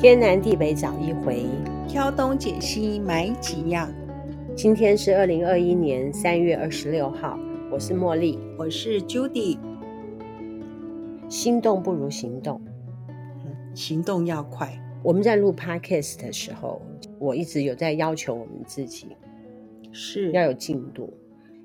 天南地北找一回，挑东拣西买几样。今天是二零二一年三月二十六号，我是茉莉，我是 Judy。心动不如行动，嗯，行动要快。我们在录 Podcast 的时候，我一直有在要求我们自己，是要有进度。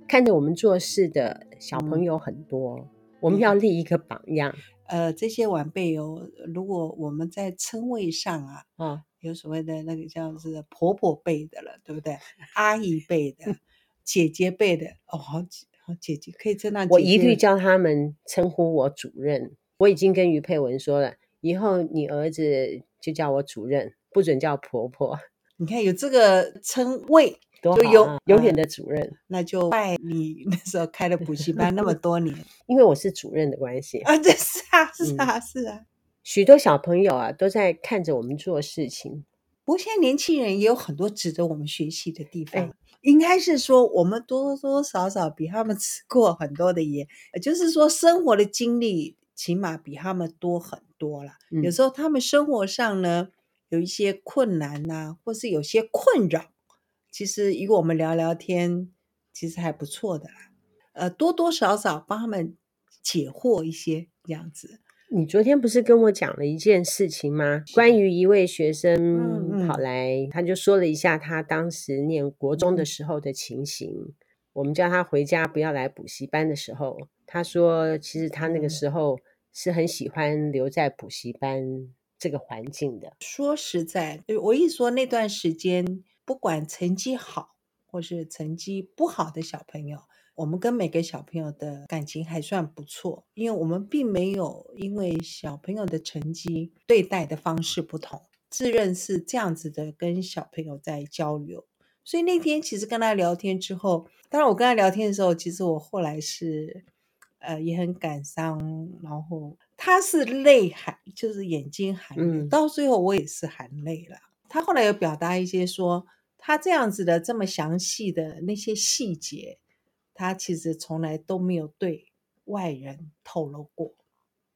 看着我们做事的小朋友很多，嗯、我们要立一个榜样。呃，这些晚辈哦，如果我们在称谓上啊，啊，有所谓的那个叫是婆婆辈的了，对不对？阿姨辈的，姐姐辈的，哦，好姐，好姐姐可以称那。我一律叫他们称呼我主任。我已经跟于佩文说了，以后你儿子就叫我主任，不准叫婆婆。你看有这个称谓。多有永远的主任，嗯，那就拜你那时候开的补习班那么 多年，因为我是主任的关系啊，这是啊，是啊，是啊。许多小朋友啊都在看着我们做事情，不过现在年轻人也有很多值得我们学习的地方。哎，应该是说我们多多少少比他们吃过很多的盐，就是说生活的经历起码比他们多很多了。嗯，有时候他们生活上呢有一些困难呐，啊，或是有些困扰。其实与我们聊聊天，其实还不错的啦。呃，多多少少帮他们解惑一些这样子。你昨天不是跟我讲了一件事情吗？关于一位学生跑来，嗯嗯，他就说了一下他当时念国中的时候的情形。嗯、我们叫他回家不要来补习班的时候，他说其实他那个时候是很喜欢留在补习班这个环境的。说实在，我一说那段时间。不管成绩好或是成绩不好的小朋友，我们跟每个小朋友的感情还算不错，因为我们并没有因为小朋友的成绩对待的方式不同，自认是这样子的跟小朋友在交流。所以那天其实跟他聊天之后，当然我跟他聊天的时候，其实我后来是呃也很感伤，然后他是泪含，就是眼睛含，嗯，到最后我也是含泪了。他后来有表达一些说，他这样子的这么详细的那些细节，他其实从来都没有对外人透露过。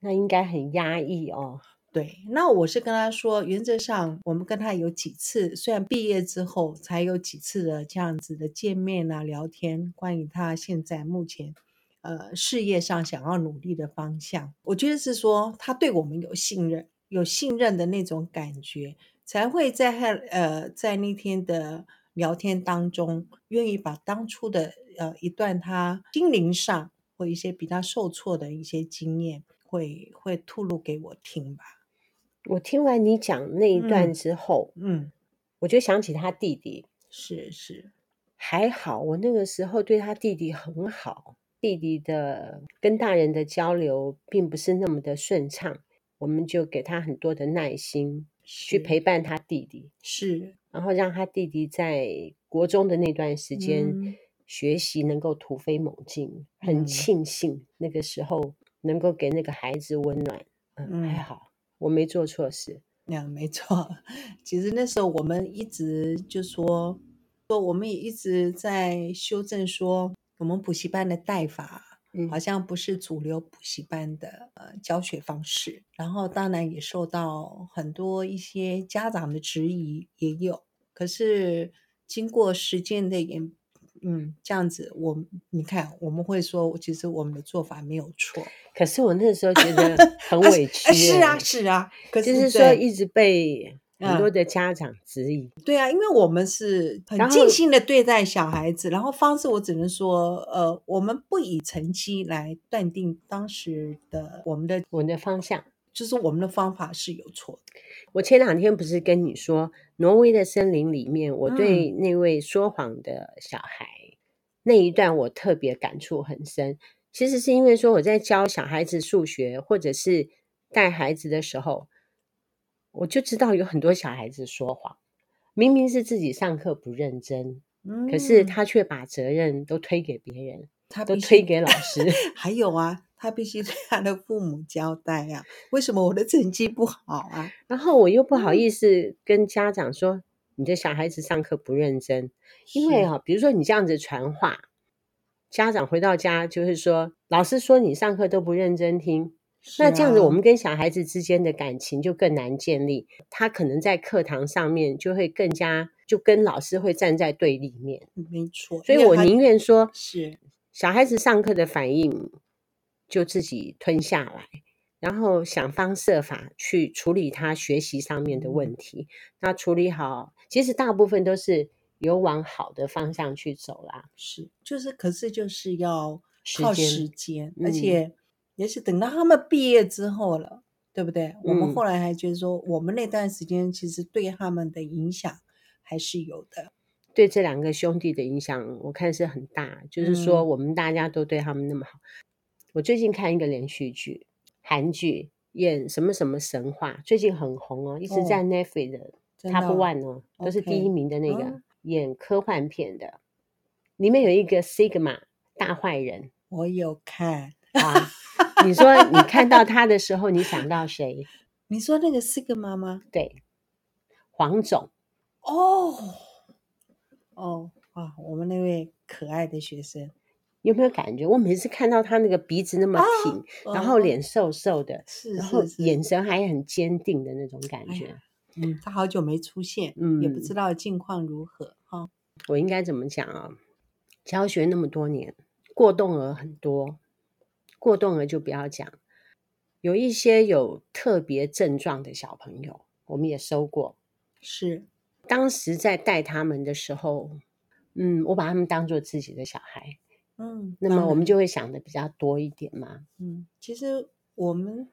那应该很压抑哦。对，那我是跟他说，原则上我们跟他有几次，虽然毕业之后才有几次的这样子的见面啊、聊天，关于他现在目前呃事业上想要努力的方向，我觉得是说他对我们有信任，有信任的那种感觉。才会在呃在那天的聊天当中，愿意把当初的呃一段他心灵上或一些比较受挫的一些经验会，会会吐露给我听吧。我听完你讲那一段之后，嗯，嗯我就想起他弟弟，是是，还好我那个时候对他弟弟很好，弟弟的跟大人的交流并不是那么的顺畅，我们就给他很多的耐心。去陪伴他弟弟，是，然后让他弟弟在国中的那段时间、嗯、学习能够突飞猛进，很庆幸那个时候能够给那个孩子温暖。嗯，嗯还好，我没做错事。那、嗯、没错，其实那时候我们一直就说，说我们也一直在修正说我们补习班的带法。好像不是主流补习班的呃教学方式，然后当然也受到很多一些家长的质疑也有。可是经过时间的演，嗯，这样子我你看我们会说，其实我们的做法没有错。可是我那时候觉得 很委屈，是啊是啊，可是就是说一直被。很多的家长质疑、嗯，对啊，因为我们是很尽心的对待小孩子，然后，方式我只能说，呃，我们不以成绩来断定当时的我们的我们的方向，就是我们的方法是有错的。我前两天不是跟你说，挪威的森林里面，我对那位说谎的小孩、嗯、那一段我特别感触很深。其实是因为说我在教小孩子数学或者是带孩子的时候。我就知道有很多小孩子说谎，明明是自己上课不认真，嗯，可是他却把责任都推给别人，他都推给老师。还有啊，他必须对他的父母交代啊，为什么我的成绩不好啊？然后我又不好意思跟家长说，嗯，你的小孩子上课不认真，因为啊，比如说你这样子传话，家长回到家就是说，老师说你上课都不认真听。那这样子，我们跟小孩子之间的感情就更难建立。他可能在课堂上面就会更加就跟老师会站在对立面。没错，所以我宁愿说是小孩子上课的反应就自己吞下来，然后想方设法去处理他学习上面的问题。那处理好，其实大部分都是有往好的方向去走啦。是，就是，可是就是要靠时间，嗯、而且。也是等到他们毕业之后了，对不对？我们后来还觉得说，我们那段时间其实对他们的影响还是有的。对这两个兄弟的影响，我看是很大。就是说，我们大家都对他们那么好。嗯、我最近看一个连续剧，韩剧演什么什么神话，最近很红哦，一直在 Netflix 的 Top One 哦，哦都是第一名的那个.演科幻片的，里面有一个 Sigma 大坏人，我有看啊。你说你看到他的时候，你想到谁？你说那个四个妈妈？对，黄总。哦哦啊！我们那位可爱的学生，有没有感觉？我每次看到他那个鼻子那么挺，哦、然后脸瘦瘦的，是、哦，然后眼神还很坚定的那种感觉。嗯，他好久没出现，嗯，也不知道近况如何哈、哦。我应该怎么讲啊？教学那么多年，过动儿很多。过动了就不要讲，有一些有特别症状的小朋友，我们也收过。是，当时在带他们的时候，嗯，我把他们当做自己的小孩，嗯，那么我们就会想的比较多一点嘛。嗯，其实我们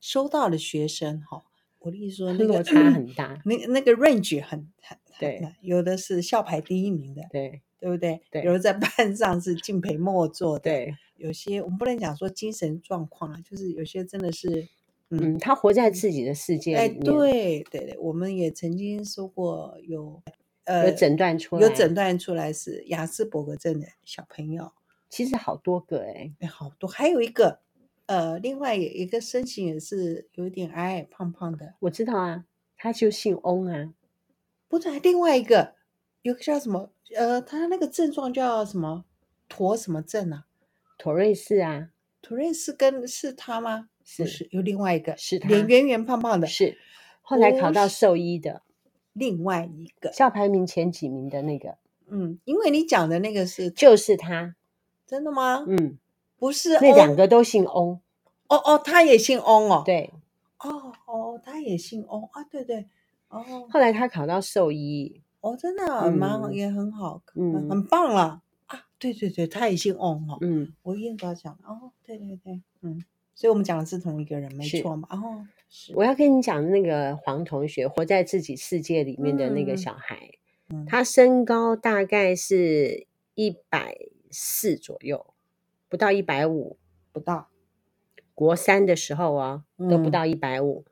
收到的学生哈，我的意思说那个落差很大，那那个 range 很很对，有的是校排第一名的，对，对不对？对，有的在班上是敬陪末座的，对。有些我们不能讲说精神状况啊，就是有些真的是，嗯，他活在自己的世界里。哎，对对对，我们也曾经说过有，呃，有诊断出来，有诊断出来是雅斯伯格症的小朋友，其实好多个哎，哎，好多，还有一个，呃，另外一个身形也是有点矮矮胖胖的，我知道啊，他就姓翁啊，不对，另外一个有个叫什么，呃，他那个症状叫什么，驼什么症啊？妥瑞氏啊，妥瑞氏跟是他吗？是，不是有另外一个，是他，脸圆圆胖胖的，是后来考到兽医的另外一个，校排名前几名的那个。嗯，因为你讲的那个是就是他，真的吗？嗯，不是，那两个都姓翁。哦哦，他也姓翁哦。对，哦哦，他也姓翁啊，对对。哦，后来他考到兽医，哦，真的蛮好，也很好，嗯，很棒了啊。对对对，他也姓翁哦。嗯，我一直要讲哦，对对对，嗯，所以我们讲的是同一个人，没错嘛。哦，是。我要跟你讲那个黄同学活在自己世界里面的那个小孩，嗯，他身高大概是一百四左右，不到一百五，不到。国三的时候啊，都不到一百五。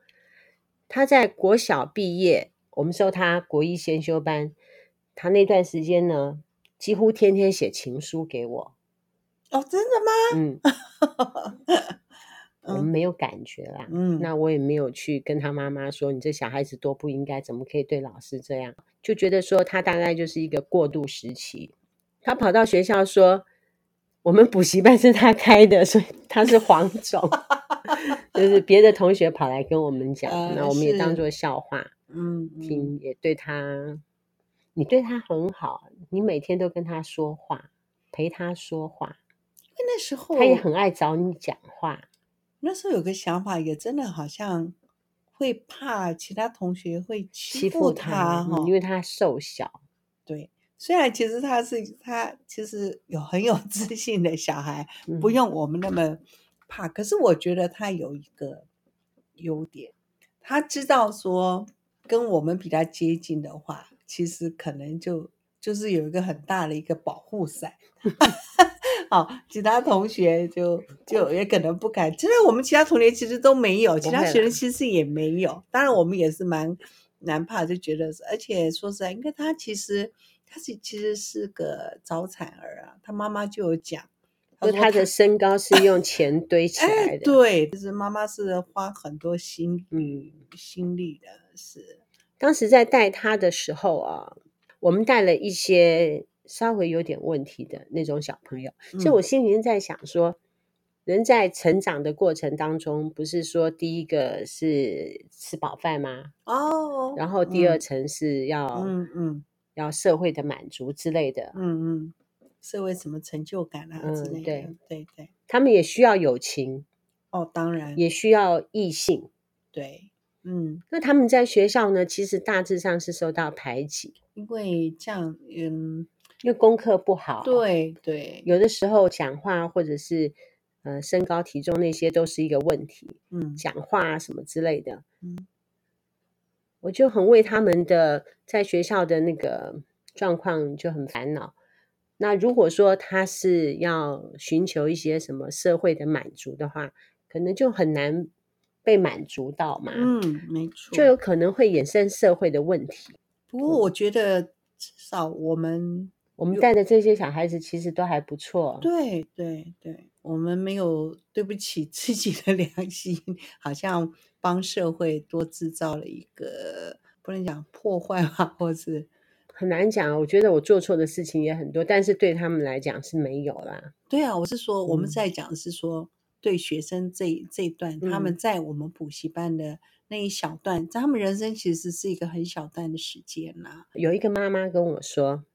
他在国小毕业，我们收他国一先修班，他那段时间呢。几乎天天写情书给我，哦，真的吗？嗯，我们没有感觉啦。嗯，那我也没有去跟他妈妈说，你这小孩子多不应该，怎么可以对老师这样？就觉得说他大概就是一个过渡时期。他跑到学校说，我们补习班是他开的，所以他是黄总。就是别的同学跑来跟我们讲，呃、那我们也当做笑话，嗯，听也对他。你对他很好，你每天都跟他说话，陪他说话。因为那时候他也很爱找你讲话。那时候有个想法，也真的好像会怕其他同学会欺负他因为他瘦小。对，虽然其实他是他其实有很有 自信的小孩，不用我们那么怕。嗯、可是我觉得他有一个优点，他知道说跟我们比较接近的话。其实可能就就是有一个很大的一个保护伞，好，其他同学就就也可能不敢。其实我们其他同学其实都没有，其他学生其实也没有。当然我们也是蛮难怕，就觉得，而且说实在，因为他其实他是其实是个早产儿啊，他妈妈就有讲，说他的身高是用钱堆起来的，哎、对，就是妈妈是花很多心嗯心力的，是。当时在带他的时候啊，我们带了一些稍微有点问题的那种小朋友。其实我心里面在想说，人在成长的过程当中，不是说第一个是吃饱饭吗？哦，然后第二层是要，嗯嗯，要社会的满足之类的，嗯嗯，社会什么成就感啊之类的，嗯、对对对，他们也需要友情，哦，当然，也需要异性，对，嗯，那他们在学校呢，其实大致上是受到排挤，因为这样，嗯，因为功课不好，对对，有的时候讲话或者是。呃，身高体重那些都是一个问题，嗯，讲话啊什么之类的，嗯，我就很为他们的在学校的那个状况就很烦恼。那如果说他是要寻求一些什么社会的满足的话，可能就很难被满足到嘛，嗯，没错，就有可能会衍生社会的问题。不过我觉得至少我们我们带的这些小孩子其实都还不错，对对对。我们没有对不起自己的良心，好像帮社会多制造了一个不能讲破坏吧，或是 很难讲。我觉得我做错的事情也很多，但是对他们来讲是没有啦。对啊，我是说我们在讲是说、嗯、对学生这这一段，他们在我们补习班的那一小段，在、嗯、他们人生其实是一个很小段的时间啦。有一个妈妈跟我说，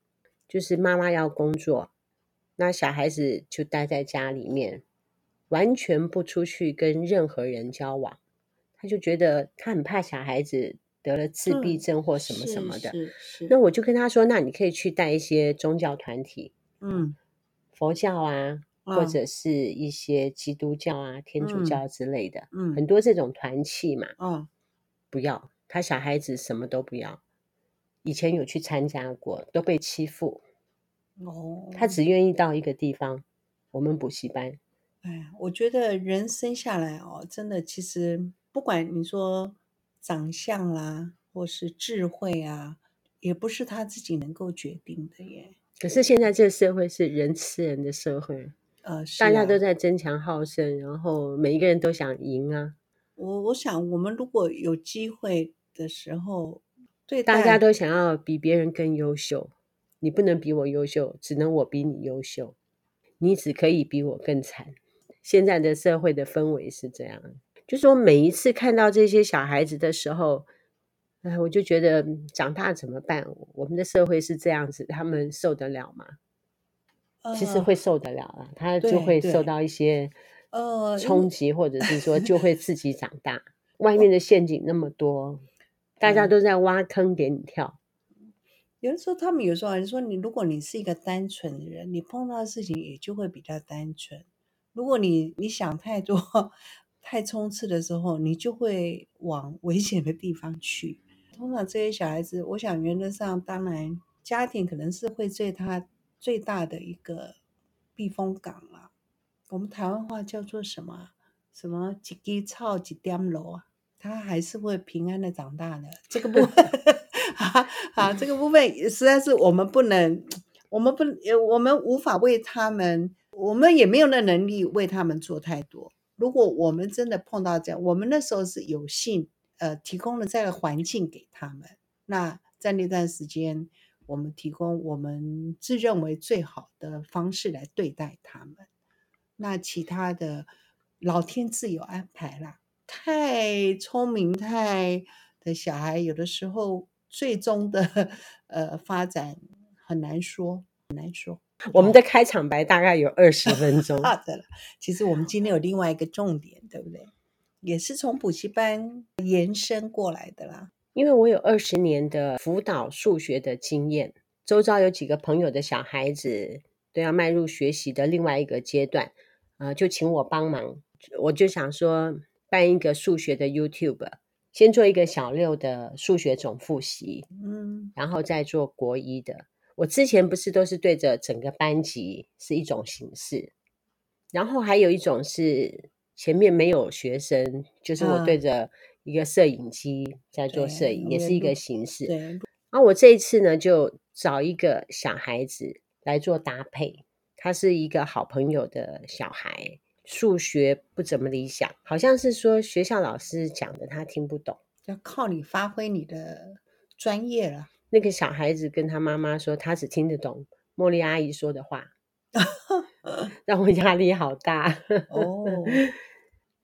就是妈妈要工作。那小孩子就待在家里面，完全不出去跟任何人交往。他就觉得他很怕小孩子得了自闭症或什么什么的。那我就跟他说：“那你可以去带一些宗教团体，嗯，佛教啊，嗯、或者是一些基督教啊、天主教之类的，嗯，很多这种团契嘛。嗯，不要他小孩子什么都不要。以前有去参加过，都被欺负。”哦，他只愿意到一个地方，我们补习班。哎，我觉得人生下来哦，真的，其实不管你说长相啦，或是智慧啊，也不是他自己能够决定的耶。可是现在这个社会是人吃人的社会，呃，大家都在争强好胜，然后每一个人都想赢啊。我我想，我们如果有机会的时候，对大家都想要比别人更优秀。你不能比我优秀，只能我比你优秀。你只可以比我更惨。现在的社会的氛围是这样，就说每一次看到这些小孩子的时候，哎，我就觉得长大怎么办？我们的社会是这样子，他们受得了吗？呃、其实会受得了啊，他就会受到一些呃冲击，或者是说就会自己长大。外面的陷阱那么多，大家都在挖坑给你跳。有的时候，他们有时候你说你，如果你是一个单纯的人，你碰到的事情也就会比较单纯。如果你你想太多、太冲刺的时候，你就会往危险的地方去。通常这些小孩子，我想原则上，当然家庭可能是会对他最大的一个避风港了。我们台湾话叫做什么？什么几枝草几点楼啊？他还是会平安的长大的。这个部分。好，好，这个部分实在是我们不能，我们不，我们无法为他们，我们也没有那能力为他们做太多。如果我们真的碰到这样，我们那时候是有幸，呃，提供了这个环境给他们。那在那段时间，我们提供我们自认为最好的方式来对待他们。那其他的，老天自有安排啦。太聪明太的小孩，有的时候。最终的呃发展很难说，很难说。我们的开场白大概有二十分钟。好的了，其实我们今天有另外一个重点，对不对？也是从补习班延伸过来的啦。因为我有二十年的辅导数学的经验，周遭有几个朋友的小孩子都要迈入学习的另外一个阶段，呃，就请我帮忙。我就想说办一个数学的 YouTube。先做一个小六的数学总复习，嗯，然后再做国一的。我之前不是都是对着整个班级是一种形式，然后还有一种是前面没有学生，就是我对着一个摄影机在做摄影，也是一个形式。对。然后我这一次呢，就找一个小孩子来做搭配，他是一个好朋友的小孩。数学不怎么理想，好像是说学校老师讲的他听不懂，要靠你发挥你的专业了。那个小孩子跟他妈妈说，他只听得懂茉莉阿姨说的话，让我压力好大。哦，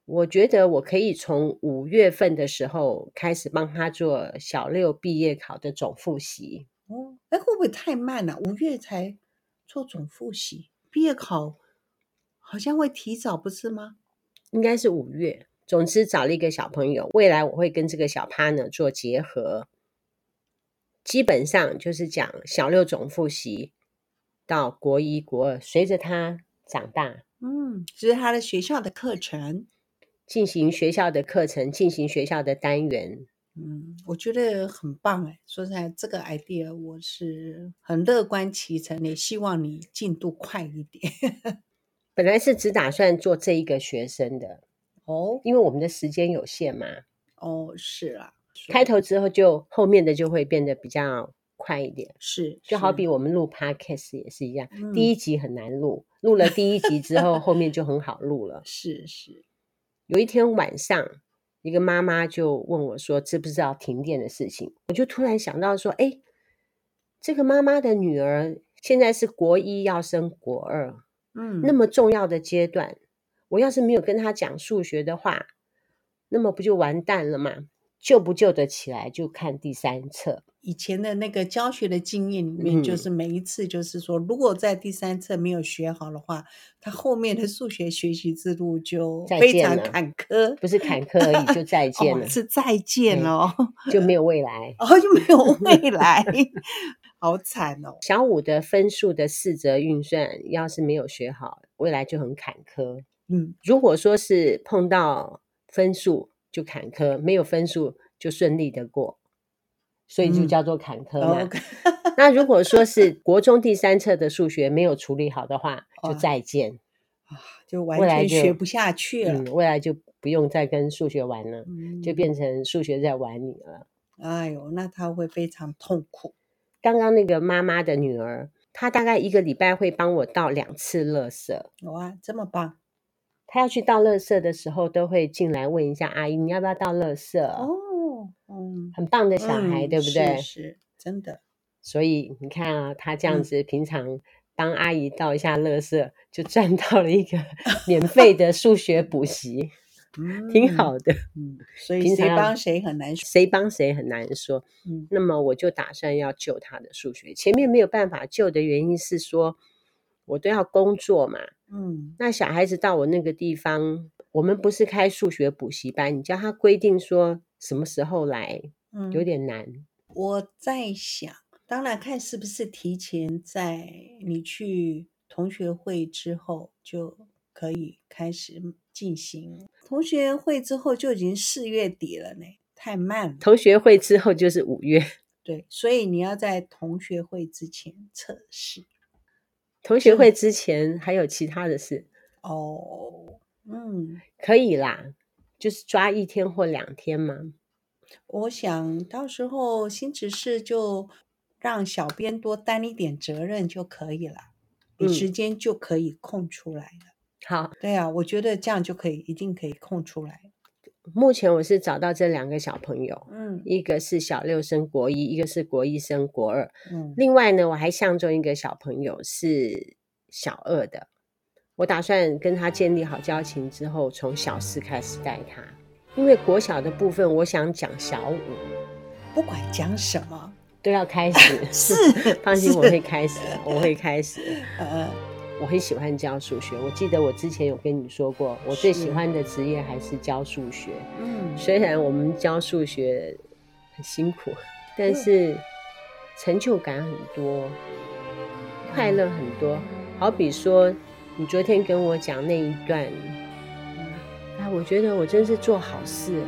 我觉得我可以从五月份的时候开始帮他做小六毕业考的总复习。哦，哎，会不会太慢了？五月才做总复习，毕业考好像会提早，不是吗？应该是五月。总之，找了一个小朋友，未来我会跟这个小 partner 做结合。基本上就是讲小六总复习到国一、国二，随着他长大，嗯，这是他的学校的课程，进行学校的课程，进行学校的单元。嗯，我觉得很棒哎！说实在，这个 idea 我是很乐观其成，也希望你进度快一点。本来是只打算做这一个学生的哦，因为我们的时间有限嘛。哦，是啊，开头之后就后面的就会变得比较快一点。是，就好比我们录 podcast 也是一样，嗯、第一集很难录，录了第一集之后，后面就很好录了。是是，有一天晚上。一个妈妈就问我说：“知不知道停电的事情？”我就突然想到说：“哎，这个妈妈的女儿现在是国一要升国二，嗯，那么重要的阶段，我要是没有跟她讲数学的话，那么不就完蛋了吗？救不救得起来，就看第三册。”以前的那个教学的经验里面，就是每一次就是说，如果在第三册没有学好的话，他后面的数学学习之路就非常坎坷，不是坎坷而已，就再见了，哦、是再见了，就没有未来，哦，就没有未 来，好惨哦。小五的分数的四则运算，要是没有学好，未来就很坎坷。嗯，如果说是碰到分数就坎坷，没有分数就顺利的过。所以就叫做坎坷嘛。嗯 okay、那如果说是国中第三册的数学没有处理好的话，就再见啊，就完全学不下去了。嗯，未来就不用再跟数学玩了，嗯、就变成数学在玩你了。哎呦，那他会非常痛苦。刚刚那个妈妈的女儿，她大概一个礼拜会帮我倒两次垃圾。哇，这么棒！她要去倒垃圾的时候，都会进来问一下阿姨：“你要不要倒垃圾？”哦。嗯，很棒的小孩，嗯、对不对？是，是真的。所以你看啊，他这样子平常帮阿姨倒一下垃圾，嗯、就赚到了一个 免费的数学补习，嗯、挺好的。嗯，所以谁帮谁很难说，谁帮谁很难说。嗯，那么我就打算要救他的数学。前面没有办法救的原因是说，我都要工作嘛。嗯，那小孩子到我那个地方，我们不是开数学补习班，你叫他规定说。什么时候来？嗯，有点难。我在想，当然看是不是提前在你去同学会之后就可以开始进行。同学会之后就已经四月底了呢，太慢了。同学会之后就是五月。对，所以你要在同学会之前测试。同学会之前还有其他的事？哦，嗯，可以啦。就是抓一天或两天嘛？我想到时候新执事就让小编多担一点责任就可以了，你时间就可以空出来了。好，对啊，我觉得这样就可以，一定可以空出来。目前我是找到这两个小朋友，嗯，一个是小六升国一，一个是国一升国二，嗯，另外呢，我还相中一个小朋友是小二的。我打算跟他建立好交情之后，从小四开始带他，因为国小的部分，我想讲小五，不管讲什么都要开始。是，放心，我会开始，我会开始。呃，我很喜欢教数学。我记得我之前有跟你说过，我最喜欢的职业还是教数学。嗯，虽然我们教数学很辛苦，但是成就感很多，快乐很多。好比说。你昨天跟我讲那一段，啊，我觉得我真是做好事。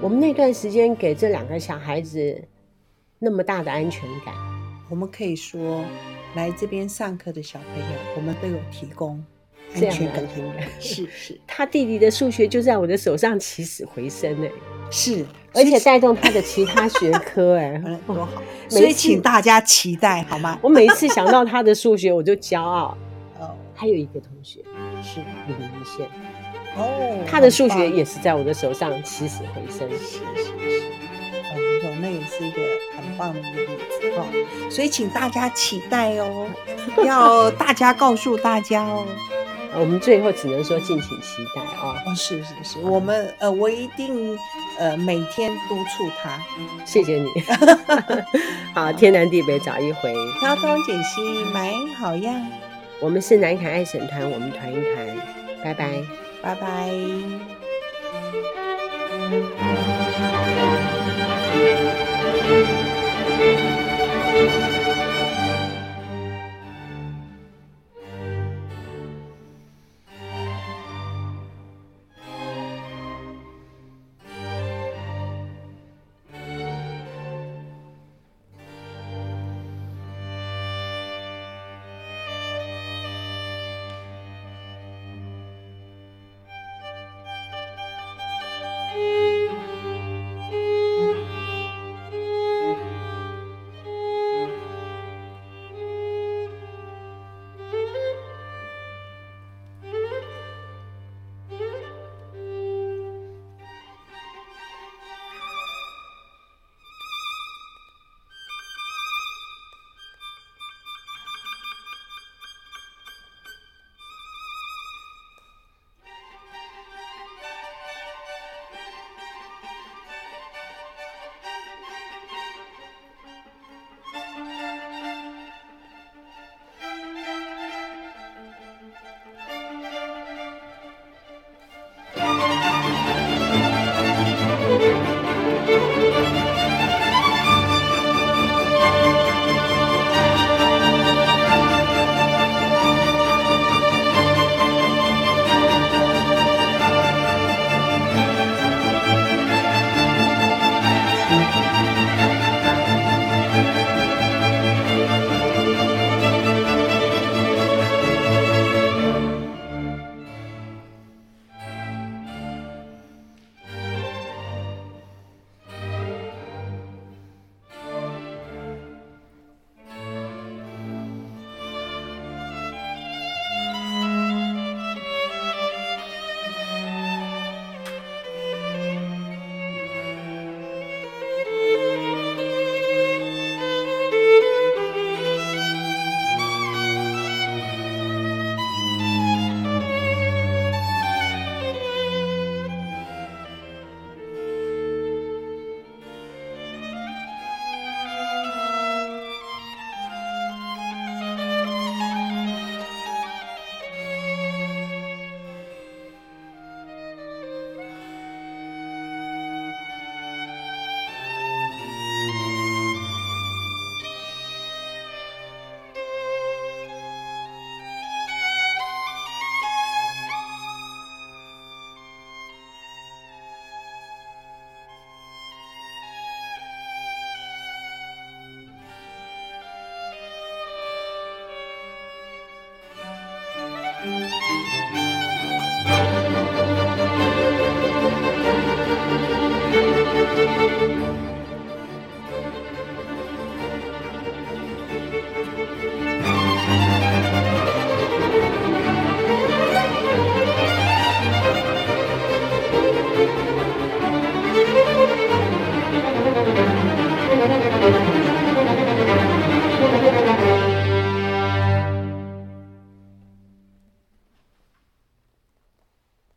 我们那段时间给这两个小孩子那么大的安全感，我们可以说来这边上课的小朋友，我们都有提供安全感。是是，他弟弟的数学就在我的手上起死回生哎，是，而且带动他的其他学科 哎，多好。所以请大家期待好吗？我每一次想到他的数学，我就骄傲。哦还有一个同学是李明宪哦，他的数学也是在我的手上起死回生。是是是，那也是一个很棒的一个例子哦。所以请大家期待哦，要大家告诉大家哦。我们最后只能说敬请期待啊。哦，是是是，我们呃，我一定呃每天督促他。谢谢你。好，天南地北找一回，挑东拣西买好样。我们是南凯爱审团，我们团一团，拜拜，拜拜。Thank you.